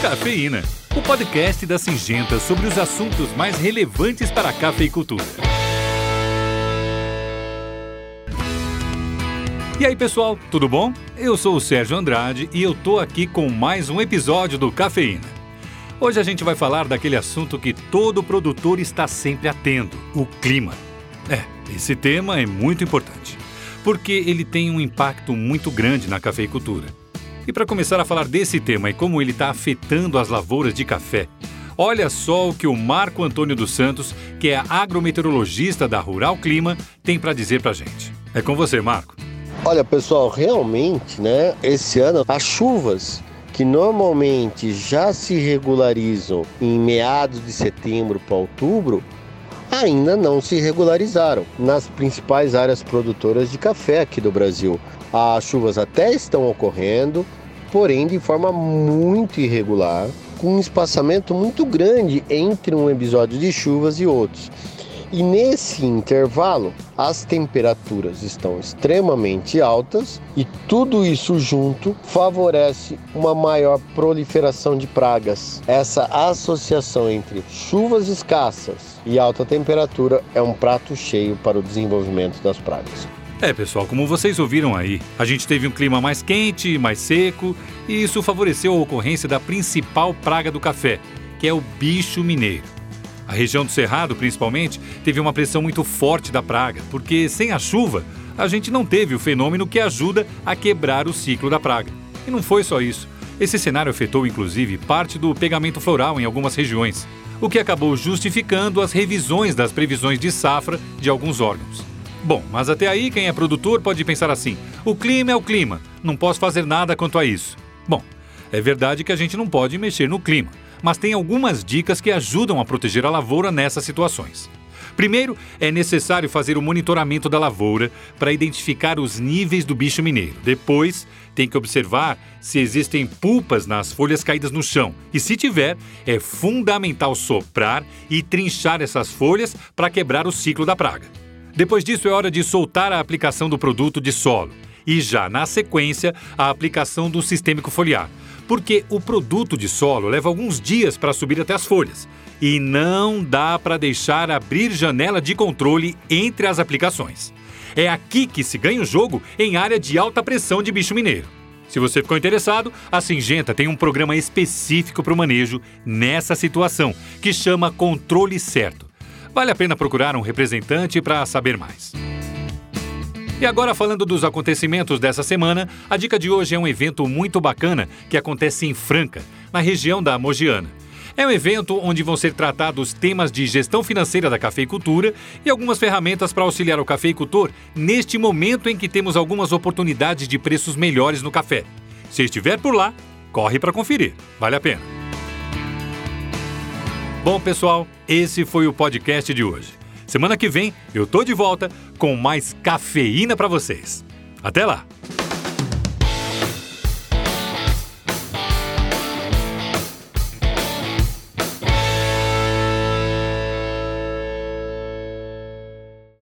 Cafeína, o podcast da Singenta sobre os assuntos mais relevantes para a cafeicultura. E aí, pessoal, tudo bom? Eu sou o Sérgio Andrade e eu tô aqui com mais um episódio do Cafeína. Hoje a gente vai falar daquele assunto que todo produtor está sempre atento: o clima. É, esse tema é muito importante, porque ele tem um impacto muito grande na cafeicultura. E para começar a falar desse tema e como ele está afetando as lavouras de café, olha só o que o Marco Antônio dos Santos, que é agrometeorologista da Rural Clima, tem para dizer para gente. É com você, Marco. Olha, pessoal, realmente, né, esse ano as chuvas que normalmente já se regularizam em meados de setembro para outubro, ainda não se regularizaram nas principais áreas produtoras de café aqui do Brasil. As chuvas até estão ocorrendo, porém de forma muito irregular, com um espaçamento muito grande entre um episódio de chuvas e outros. E nesse intervalo, as temperaturas estão extremamente altas e tudo isso junto favorece uma maior proliferação de pragas. Essa associação entre chuvas escassas e alta temperatura é um prato cheio para o desenvolvimento das pragas. É, pessoal, como vocês ouviram aí, a gente teve um clima mais quente, mais seco, e isso favoreceu a ocorrência da principal praga do café, que é o bicho mineiro. A região do Cerrado, principalmente, teve uma pressão muito forte da praga, porque sem a chuva, a gente não teve o fenômeno que ajuda a quebrar o ciclo da praga. E não foi só isso. Esse cenário afetou inclusive parte do pegamento floral em algumas regiões, o que acabou justificando as revisões das previsões de safra de alguns órgãos. Bom, mas até aí quem é produtor pode pensar assim: o clima é o clima, não posso fazer nada quanto a isso. Bom, é verdade que a gente não pode mexer no clima, mas tem algumas dicas que ajudam a proteger a lavoura nessas situações. Primeiro, é necessário fazer o monitoramento da lavoura para identificar os níveis do bicho mineiro. Depois, tem que observar se existem pulpas nas folhas caídas no chão. E se tiver, é fundamental soprar e trinchar essas folhas para quebrar o ciclo da praga. Depois disso, é hora de soltar a aplicação do produto de solo. E já na sequência, a aplicação do sistêmico foliar porque o produto de solo leva alguns dias para subir até as folhas e não dá para deixar abrir janela de controle entre as aplicações. É aqui que se ganha o jogo em área de alta pressão de bicho mineiro. Se você ficou interessado, a Singenta tem um programa específico para o manejo nessa situação, que chama Controle Certo. Vale a pena procurar um representante para saber mais. E agora, falando dos acontecimentos dessa semana, a dica de hoje é um evento muito bacana que acontece em Franca, na região da Mogiana. É um evento onde vão ser tratados temas de gestão financeira da cafeicultura e algumas ferramentas para auxiliar o cafeicultor neste momento em que temos algumas oportunidades de preços melhores no café. Se estiver por lá, corre para conferir, vale a pena. Bom, pessoal, esse foi o podcast de hoje. Semana que vem eu tô de volta com mais cafeína para vocês. Até lá!